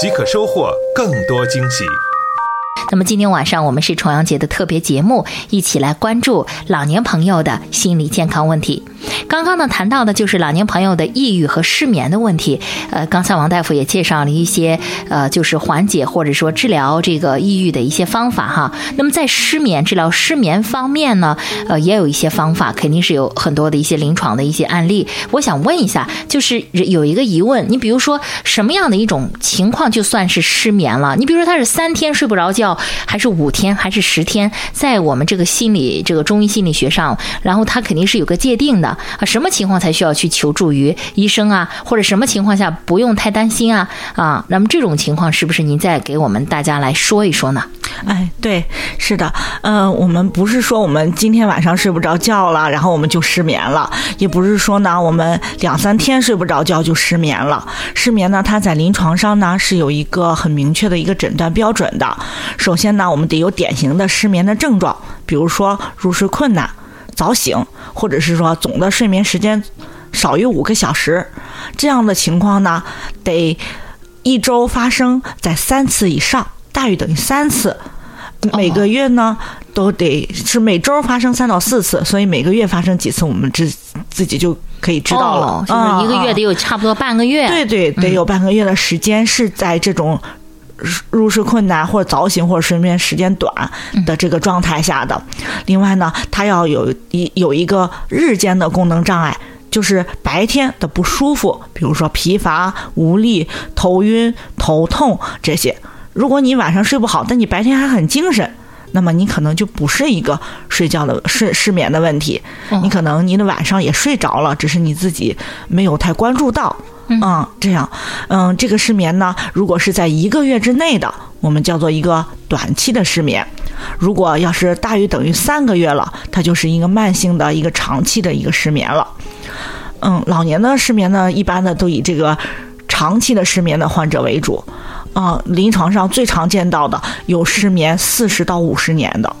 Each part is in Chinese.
即可收获更多惊喜。那么今天晚上我们是重阳节的特别节目，一起来关注老年朋友的心理健康问题。刚刚呢谈到的就是老年朋友的抑郁和失眠的问题。呃，刚才王大夫也介绍了一些呃，就是缓解或者说治疗这个抑郁的一些方法哈。那么在失眠治疗失眠方面呢，呃，也有一些方法，肯定是有很多的一些临床的一些案例。我想问一下，就是有一个疑问，你比如说什么样的一种情况就算是失眠了？你比如说他是三天睡不着觉，还是五天，还是十天？在我们这个心理这个中医心理学上，然后他肯定是有个界定的。啊，什么情况才需要去求助于医生啊？或者什么情况下不用太担心啊？啊，那么这种情况是不是您再给我们大家来说一说呢？哎，对，是的，嗯，我们不是说我们今天晚上睡不着觉了，然后我们就失眠了，也不是说呢我们两三天睡不着觉就失眠了。失眠呢，它在临床上呢是有一个很明确的一个诊断标准的。首先呢，我们得有典型的失眠的症状，比如说入睡困难。早醒，或者是说总的睡眠时间少于五个小时，这样的情况呢，得一周发生在三次以上，大于等于三次。每个月呢，都得是每周发生三到四次，所以每个月发生几次，我们自自己就可以知道了。就是一个月得有差不多半个月。对对，得有半个月的时间是在这种。入睡困难或者早醒或者睡眠时间短的这个状态下的，另外呢，他要有一有一个日间的功能障碍，就是白天的不舒服，比如说疲乏、无力、头晕、头痛这些。如果你晚上睡不好，但你白天还很精神，那么你可能就不是一个睡觉的睡失眠的问题，你可能你的晚上也睡着了，只是你自己没有太关注到。嗯，这样，嗯，这个失眠呢，如果是在一个月之内的，我们叫做一个短期的失眠；如果要是大于等于三个月了，它就是一个慢性的一个长期的一个失眠了。嗯，老年的失眠呢，一般呢都以这个长期的失眠的患者为主。啊，临床上最常见到的有失眠四十到五十年的。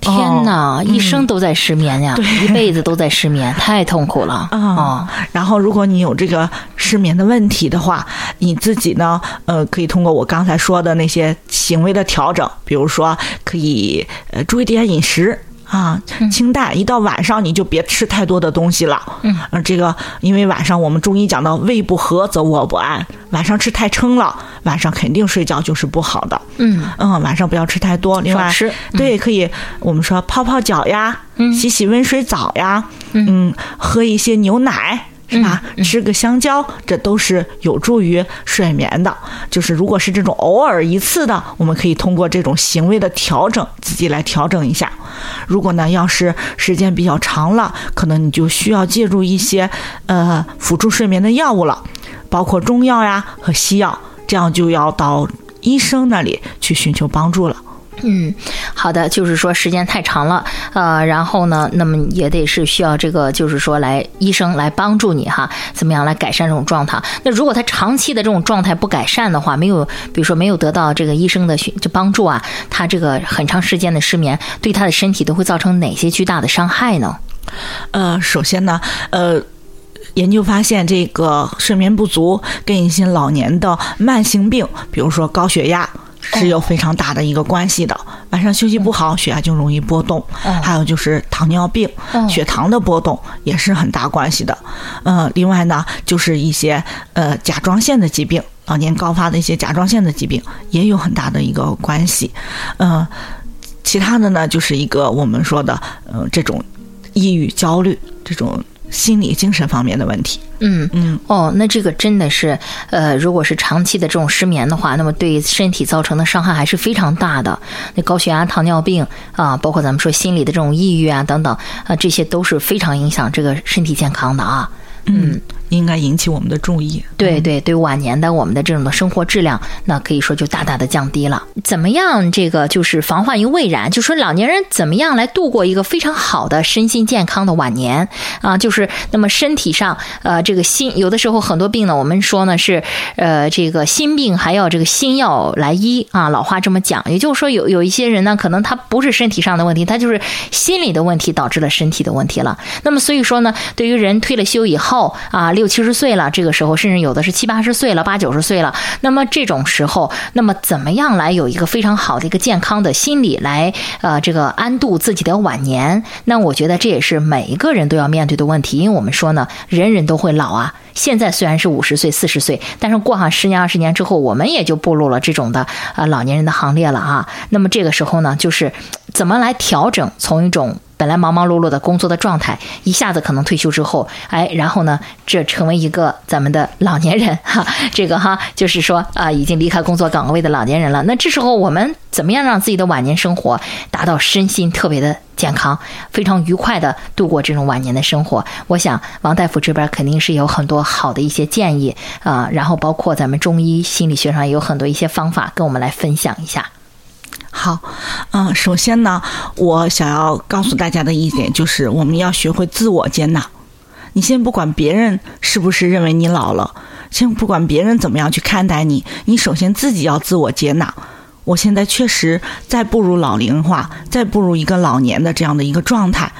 天哪，一生都在失眠呀，一辈子都在失眠，太痛苦了啊！然后，如果你有这个失眠的问题的话，你自己呢，呃，可以通过我刚才说的那些行为的调整，比如说，可以呃注意点饮食。啊，清淡，一到晚上你就别吃太多的东西了。嗯，这个因为晚上我们中医讲到胃不和则卧不安，晚上吃太撑了，晚上肯定睡觉就是不好的。嗯嗯，晚上不要吃太多。另外，对，可以我们说泡泡脚呀，洗洗温水澡呀，嗯，喝一些牛奶。是吧？吃个香蕉，这都是有助于睡眠的。就是如果是这种偶尔一次的，我们可以通过这种行为的调整，自己来调整一下。如果呢，要是时间比较长了，可能你就需要借助一些呃辅助睡眠的药物了，包括中药呀和西药，这样就要到医生那里去寻求帮助了。嗯，好的，就是说时间太长了，呃，然后呢，那么也得是需要这个，就是说来医生来帮助你哈，怎么样来改善这种状态？那如果他长期的这种状态不改善的话，没有，比如说没有得到这个医生的就帮助啊，他这个很长时间的失眠对他的身体都会造成哪些巨大的伤害呢？呃，首先呢，呃，研究发现这个睡眠不足跟一些老年的慢性病，比如说高血压。是有非常大的一个关系的。晚上休息不好，血压就容易波动。还有就是糖尿病，血糖的波动也是很大关系的。呃，另外呢，就是一些呃甲状腺的疾病，老年高发的一些甲状腺的疾病也有很大的一个关系。嗯，其他的呢，就是一个我们说的呃这种抑郁、焦虑这种。心理精神方面的问题，嗯嗯哦，那这个真的是，呃，如果是长期的这种失眠的话，那么对身体造成的伤害还是非常大的。那高血压、糖尿病啊，包括咱们说心理的这种抑郁啊等等啊，这些都是非常影响这个身体健康的啊。嗯，应该引起我们的注意。对对对，晚年的我们的这种的生活质量，那可以说就大大的降低了。怎么样？这个就是防患于未然，就说老年人怎么样来度过一个非常好的身心健康的晚年啊？就是那么身体上，呃，这个心有的时候很多病呢，我们说呢是，呃，这个心病还要这个心药来医啊。老话这么讲，也就是说有有一些人呢，可能他不是身体上的问题，他就是心理的问题导致了身体的问题了。那么所以说呢，对于人退了休以后啊，六七十岁了，这个时候甚至有的是七八十岁了，八九十岁了，那么这种时候，那么怎么样来有一个非常好的一个健康的心理来呃这个安度自己的晚年？那我觉得这也是每一个人都要面对的问题，因为我们说呢，人人都会老啊。现在虽然是五十岁、四十岁，但是过上十年、二十年之后，我们也就步入了这种的呃老年人的行列了啊。那么这个时候呢，就是怎么来调整，从一种本来忙忙碌碌的工作的状态，一下子可能退休之后，哎，然后呢，这成为一个咱们的老年人 哈，这个哈，就是说啊，已经离开工作岗位的老年人了。那这时候我们怎么样让自己的晚年生活达到身心特别的健康，非常愉快的度过这种晚年的生活？我想王大夫这边肯定是有很多好的一些建议啊，然后包括咱们中医心理学上也有很多一些方法跟我们来分享一下。好，嗯，首先呢，我想要告诉大家的一点就是，我们要学会自我接纳。你先不管别人是不是认为你老了，先不管别人怎么样去看待你，你首先自己要自我接纳。我现在确实在步入老龄化，在步入一个老年的这样的一个状态。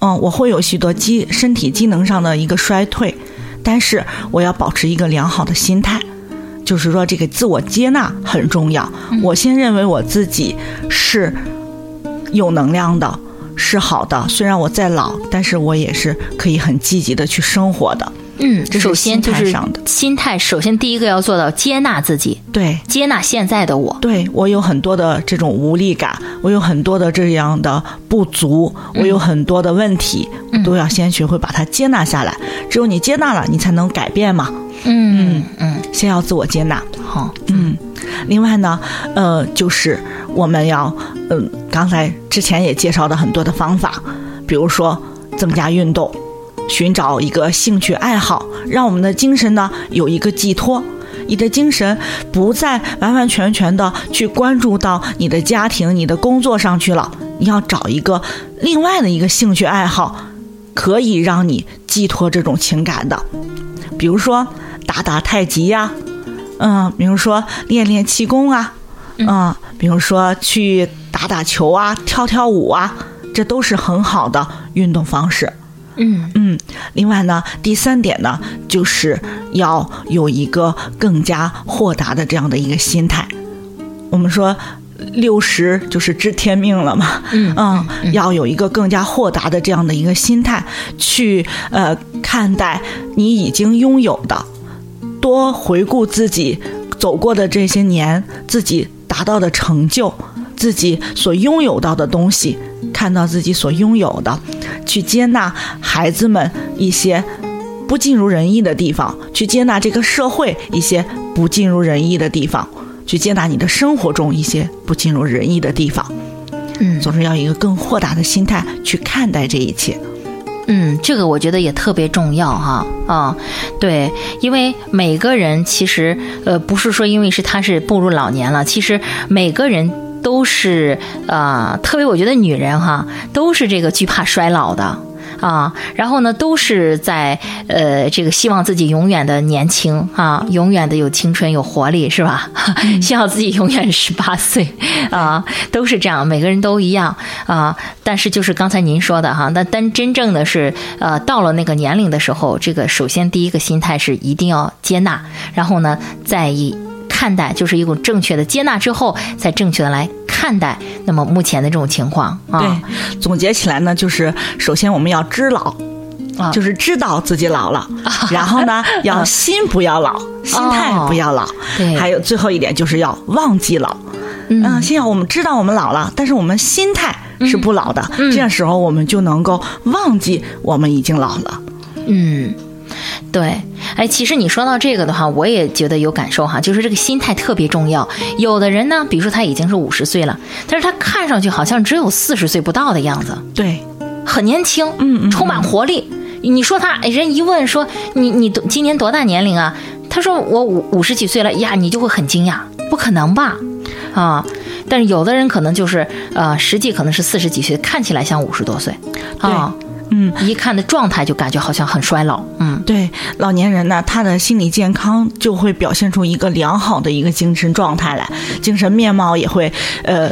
嗯，我会有许多机身体机能上的一个衰退，但是我要保持一个良好的心态。就是说，这个自我接纳很重要。我先认为我自己是有能量的，是好的。虽然我再老，但是我也是可以很积极的去生活的。嗯，这是首先就是心态，首先第一个要做到接纳自己，对，接纳现在的我。对我有很多的这种无力感，我有很多的这样的不足，我有很多的问题，都要先学会把它接纳下来。只有你接纳了，你才能改变嘛。嗯嗯，先要自我接纳。好，嗯，另外呢，呃，就是我们要，嗯，刚才之前也介绍的很多的方法，比如说增加运动，寻找一个兴趣爱好，让我们的精神呢有一个寄托。你的精神不再完完全全的去关注到你的家庭、你的工作上去了，你要找一个另外的一个兴趣爱好，可以让你寄托这种情感的，比如说打打太极呀、嗯，比如说练练气功啊，嗯，比如说去打打球啊、跳跳舞啊，这都是很好的运动方式。嗯嗯，另外呢，第三点呢，就是要有一个更加豁达的这样的一个心态。我们说。六十就是知天命了嘛，嗯要有一个更加豁达的这样的一个心态，去呃看待你已经拥有的，多回顾自己走过的这些年，自己达到的成就，自己所拥有到的东西，看到自己所拥有的，去接纳孩子们一些不尽如人意的地方，去接纳这个社会一些不尽如人意的地方，去接纳你的生活中一些不尽如人意的地方。嗯总是要一个更豁达的心态去看待这一切。嗯，这个我觉得也特别重要哈啊，对，因为每个人其实呃不是说因为是他是步入老年了，其实每个人都是呃，特别我觉得女人哈都是这个惧怕衰老的。啊，然后呢，都是在呃，这个希望自己永远的年轻啊，永远的有青春有活力，是吧？希望自己永远十八岁啊，都是这样，每个人都一样啊。但是就是刚才您说的哈，那但真正的是呃，到了那个年龄的时候，这个首先第一个心态是一定要接纳，然后呢，再以看待，就是一种正确的接纳之后，再正确的来看待。那么目前的这种情况啊，对，总结起来呢，就是首先我们要知老。啊就是知道自己老了，然后呢，要心不要老，心态不要老，对还有最后一点就是要忘记老。嗯，先要我们知道我们老了，但是我们心态是不老的，这样时候我们就能够忘记我们已经老了。嗯，对，哎，其实你说到这个的话，我也觉得有感受哈，就是这个心态特别重要。有的人呢，比如说他已经是五十岁了，但是他看上去好像只有四十岁不到的样子，对，很年轻，嗯嗯充满活力。你说他人一问说你你今年多大年龄啊？他说我五五十几岁了呀，你就会很惊讶，不可能吧？啊！但是有的人可能就是呃，实际可能是四十几岁，看起来像五十多岁啊。嗯，一看的状态就感觉好像很衰老。嗯，对，老年人呢，他的心理健康就会表现出一个良好的一个精神状态来，精神面貌也会呃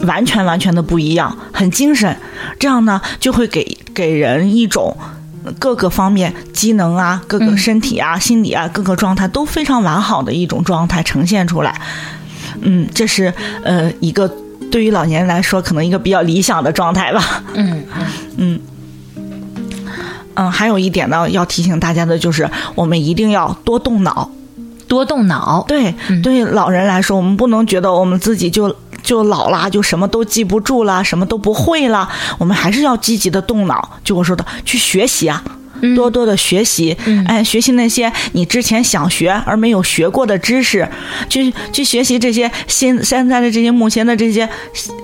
完全完全的不一样，很精神。这样呢，就会给给人一种各个方面机能啊、各个身体啊、心理啊各个状态都非常完好的一种状态呈现出来。嗯，这是呃一个对于老年人来说可能一个比较理想的状态吧。嗯嗯。嗯，还有一点呢，要提醒大家的就是，我们一定要多动脑，多动脑。对，对老人来说，我们不能觉得我们自己就就老了，就什么都记不住了，什么都不会了。我们还是要积极的动脑，就我说的，去学习啊，多多的学习，哎，学习那些你之前想学而没有学过的知识，去去学习这些现现在的这些目前的这些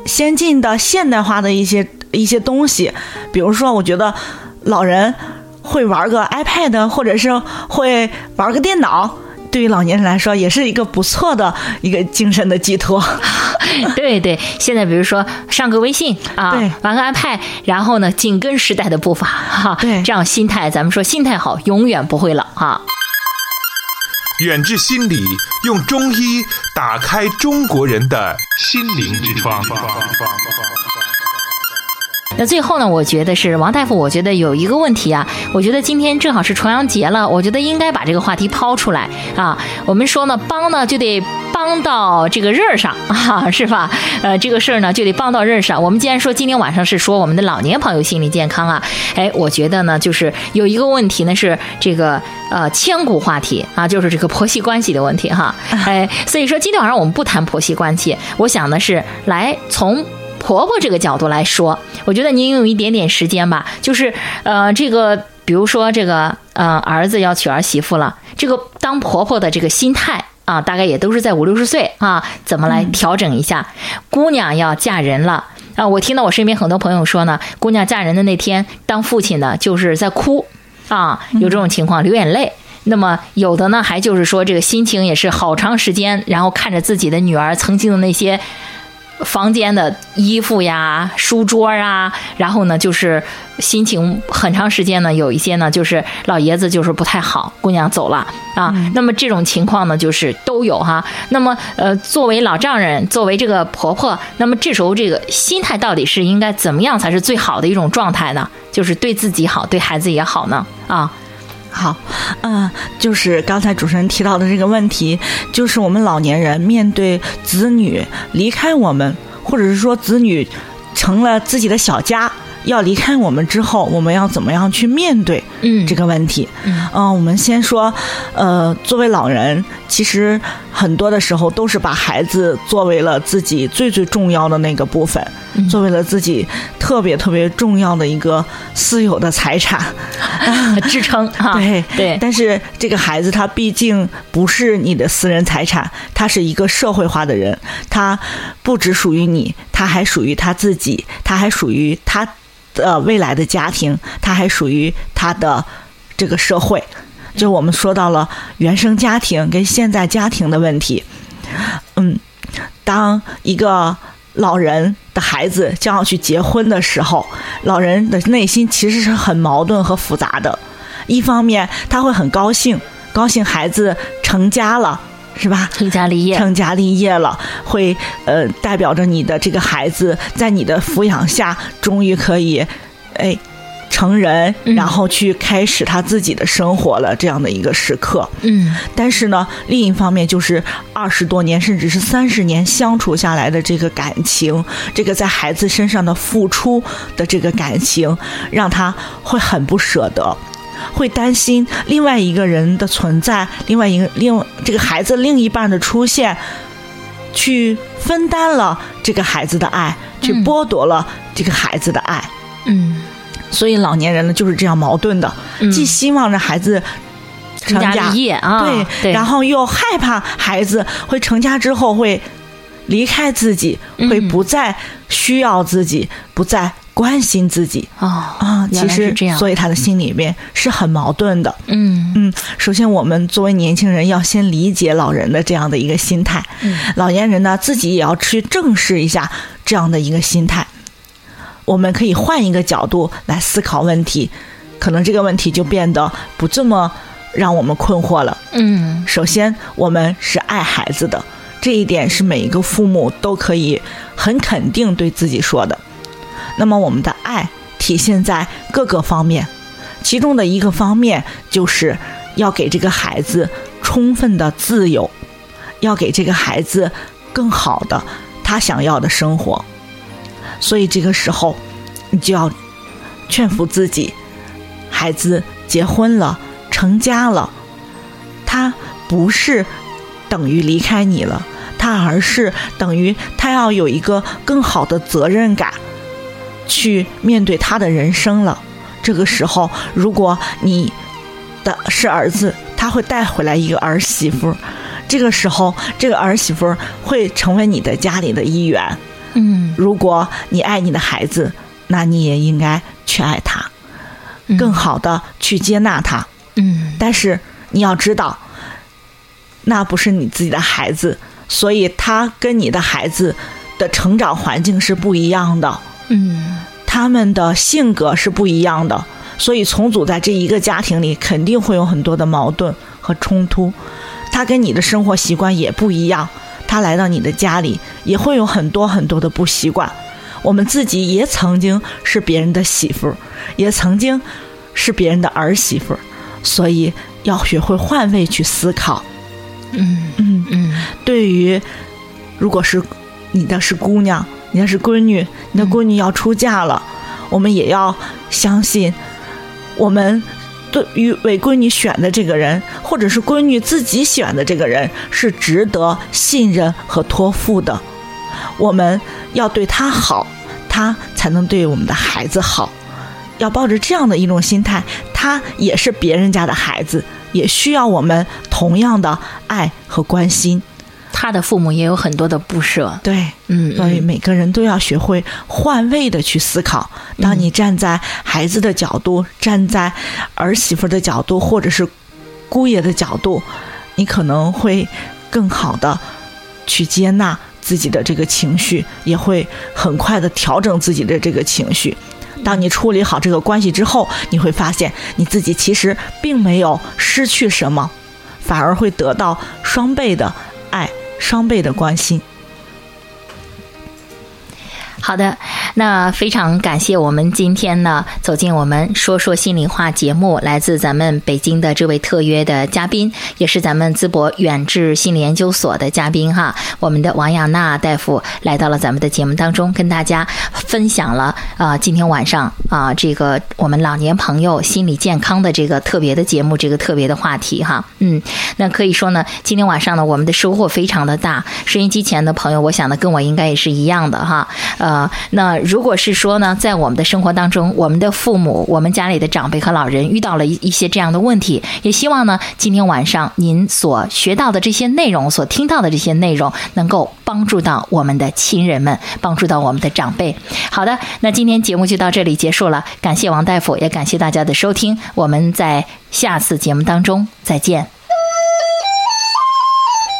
先进的现代化的一些一些东西，比如说，我觉得。老人会玩个 iPad，或者是会玩个电脑，对于老年人来说，也是一个不错的一个精神的寄托。对对，现在比如说上个微信啊，玩个 iPad，然后呢紧跟时代的步伐哈，对，这样心态，咱们说心态好，永远不会老哈。远志心理用中医打开中国人的心灵之窗。那最后呢？我觉得是王大夫，我觉得有一个问题啊。我觉得今天正好是重阳节了，我觉得应该把这个话题抛出来啊。我们说呢，帮呢就得帮到这个刃儿上啊，是吧？呃，这个事儿呢就得帮到刃儿上。我们既然说今天晚上是说我们的老年朋友心理健康啊，哎，我觉得呢就是有一个问题呢是这个呃千古话题啊，就是这个婆媳关系的问题哈。哎，所以说今天晚上我们不谈婆媳关系，我想呢是来从。婆婆这个角度来说，我觉得您用一点点时间吧，就是呃，这个比如说这个呃，儿子要娶儿媳妇了，这个当婆婆的这个心态啊，大概也都是在五六十岁啊，怎么来调整一下？姑娘要嫁人了啊，我听到我身边很多朋友说呢，姑娘嫁人的那天，当父亲的就是在哭啊，有这种情况流眼泪。那么有的呢，还就是说这个心情也是好长时间，然后看着自己的女儿曾经的那些。房间的衣服呀、书桌啊，然后呢，就是心情很长时间呢，有一些呢，就是老爷子就是不太好，姑娘走了啊。那么这种情况呢，就是都有哈。那么呃，作为老丈人，作为这个婆婆，那么这时候这个心态到底是应该怎么样才是最好的一种状态呢？就是对自己好，对孩子也好呢？啊。好，嗯，就是刚才主持人提到的这个问题，就是我们老年人面对子女离开我们，或者是说子女成了自己的小家。要离开我们之后，我们要怎么样去面对嗯这个问题？嗯，我们先说，呃，作为老人，其实很多的时候都是把孩子作为了自己最最重要的那个部分，作为了自己特别特别重要的一个私有的财产 支撑。对对，但是这个孩子他毕竟不是你的私人财产，他是一个社会化的人，他不只属于你，他还属于他自己，他还属于他。的未来的家庭，他还属于他的这个社会，就我们说到了原生家庭跟现在家庭的问题。嗯，当一个老人的孩子将要去结婚的时候，老人的内心其实是很矛盾和复杂的。一方面，他会很高兴，高兴孩子成家了。是吧？成家立业，成家立业了，会呃代表着你的这个孩子在你的抚养下，终于可以哎成人，然后去开始他自己的生活了，这样的一个时刻。嗯，但是呢，另一方面就是二十多年甚至是三十年相处下来的这个感情，这个在孩子身上的付出的这个感情，让他会很不舍得。会担心另外一个人的存在，另外一个另这个孩子另一半的出现，去分担了这个孩子的爱，去剥夺了这个孩子的爱。嗯，所以老年人呢就是这样矛盾的，既希望着孩子成家立业啊，对，然后又害怕孩子会成家之后会离开自己，会不再需要自己，不再关心自己哦啊。原其实所以他的心里面是很矛盾的。嗯嗯，首先我们作为年轻人要先理解老人的这样的一个心态，嗯老年人呢自己也要去正视一下这样的一个心态。我们可以换一个角度来思考问题，可能这个问题就变得不这么让我们困惑了。嗯首先，我们是爱孩子的，这一点是每一个父母都可以很肯定对自己说的。那么，我们的爱体现在各个方面，其中的一个方面就是要给这个孩子充分的自由，要给这个孩子更好的他想要的生活。所以，这个时候你就要劝服自己，孩子结婚了，成家了。他不是等于离开你了，他而是等于他要有一个更好的责任感，去面对他的人生了。这个时候，如果你的是儿子，他会带回来一个儿媳妇，这个时候，这个儿媳妇会成为你的家里的一员。嗯。如果你爱你的孩子，那你也应该去爱他，更好的去接纳他。嗯。但是你要知道，那不是你自己的孩子，所以他跟你的孩子的成长环境是不一样的，嗯。他们的性格是不一样的，所以重组在这一个家庭里，肯定会有很多的矛盾和冲突。他跟你的生活习惯也不一样，他来到你的家里也会有很多很多的不习惯。我们自己也曾经是别人的媳妇儿，也曾经是别人的儿媳妇儿，所以要学会换位去思考。嗯嗯，嗯对于如果是你的是姑娘，你的是闺女，你的闺女要出嫁了，我们也要相信，我们对于为闺女选的这个人，或者是闺女自己选的这个人，是值得信任和托付的。我们要对他好，他才能对我们的孩子好。要抱着这样的一种心态，他也是别人家的孩子，也需要我们同样的爱和关心。他的父母也有很多的不舍。对，嗯，所以嗯每个人都要学会换位的去思考。当你站在孩子的角度，站在儿媳妇的角度，或者是姑爷的角度，你可能会更好的去接纳自己的这个情绪，也会很快的调整自己的这个情绪。当你处理好这个关系之后，你会发现你自己其实并没有失去什么，反而会得到双倍的爱，双倍的关心。好的，那非常感谢我们今天呢走进我们说说心里话节目，来自咱们北京的这位特约的嘉宾，也是咱们淄博远志心理研究所的嘉宾哈，我们的王亚娜大夫来到了咱们的节目当中，跟大家分享了啊、今天晚上啊、这个我们老年朋友心理健康的这个特别的节目，这个特别的话题哈，嗯，那可以说呢，今天晚上呢，我们的收获非常的大，收音机前的朋友，我想呢，跟我应该也是一样的哈，呃，啊那如果是说呢，在我们的生活当中，我们的父母、我们家里的长辈和老人遇到了一一些这样的问题，也希望呢，今天晚上您所学到的这些内容、所听到的这些内容，能够帮助到我们的亲人们，帮助到我们的长辈。好的，那今天节目就到这里结束了，感谢王大夫，也感谢大家的收听，我们在下次节目当中再见。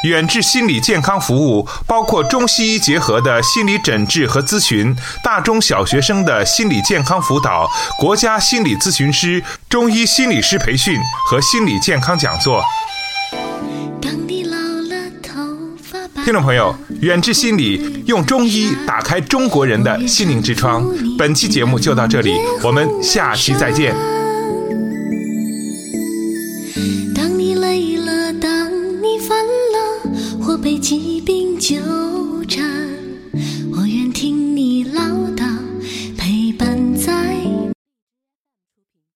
远志心理健康服务包括中西医结合的心理诊治和咨询，大中小学生的心理健康辅导，国家心理咨询师、中医心理师培训和心理健康讲座。当你老了，头发白听众朋友，远志心理用中医打开中国人的心灵之窗。本期节目就到这里，我们下期再见。当你累了，当你烦了，或被疾病纠缠，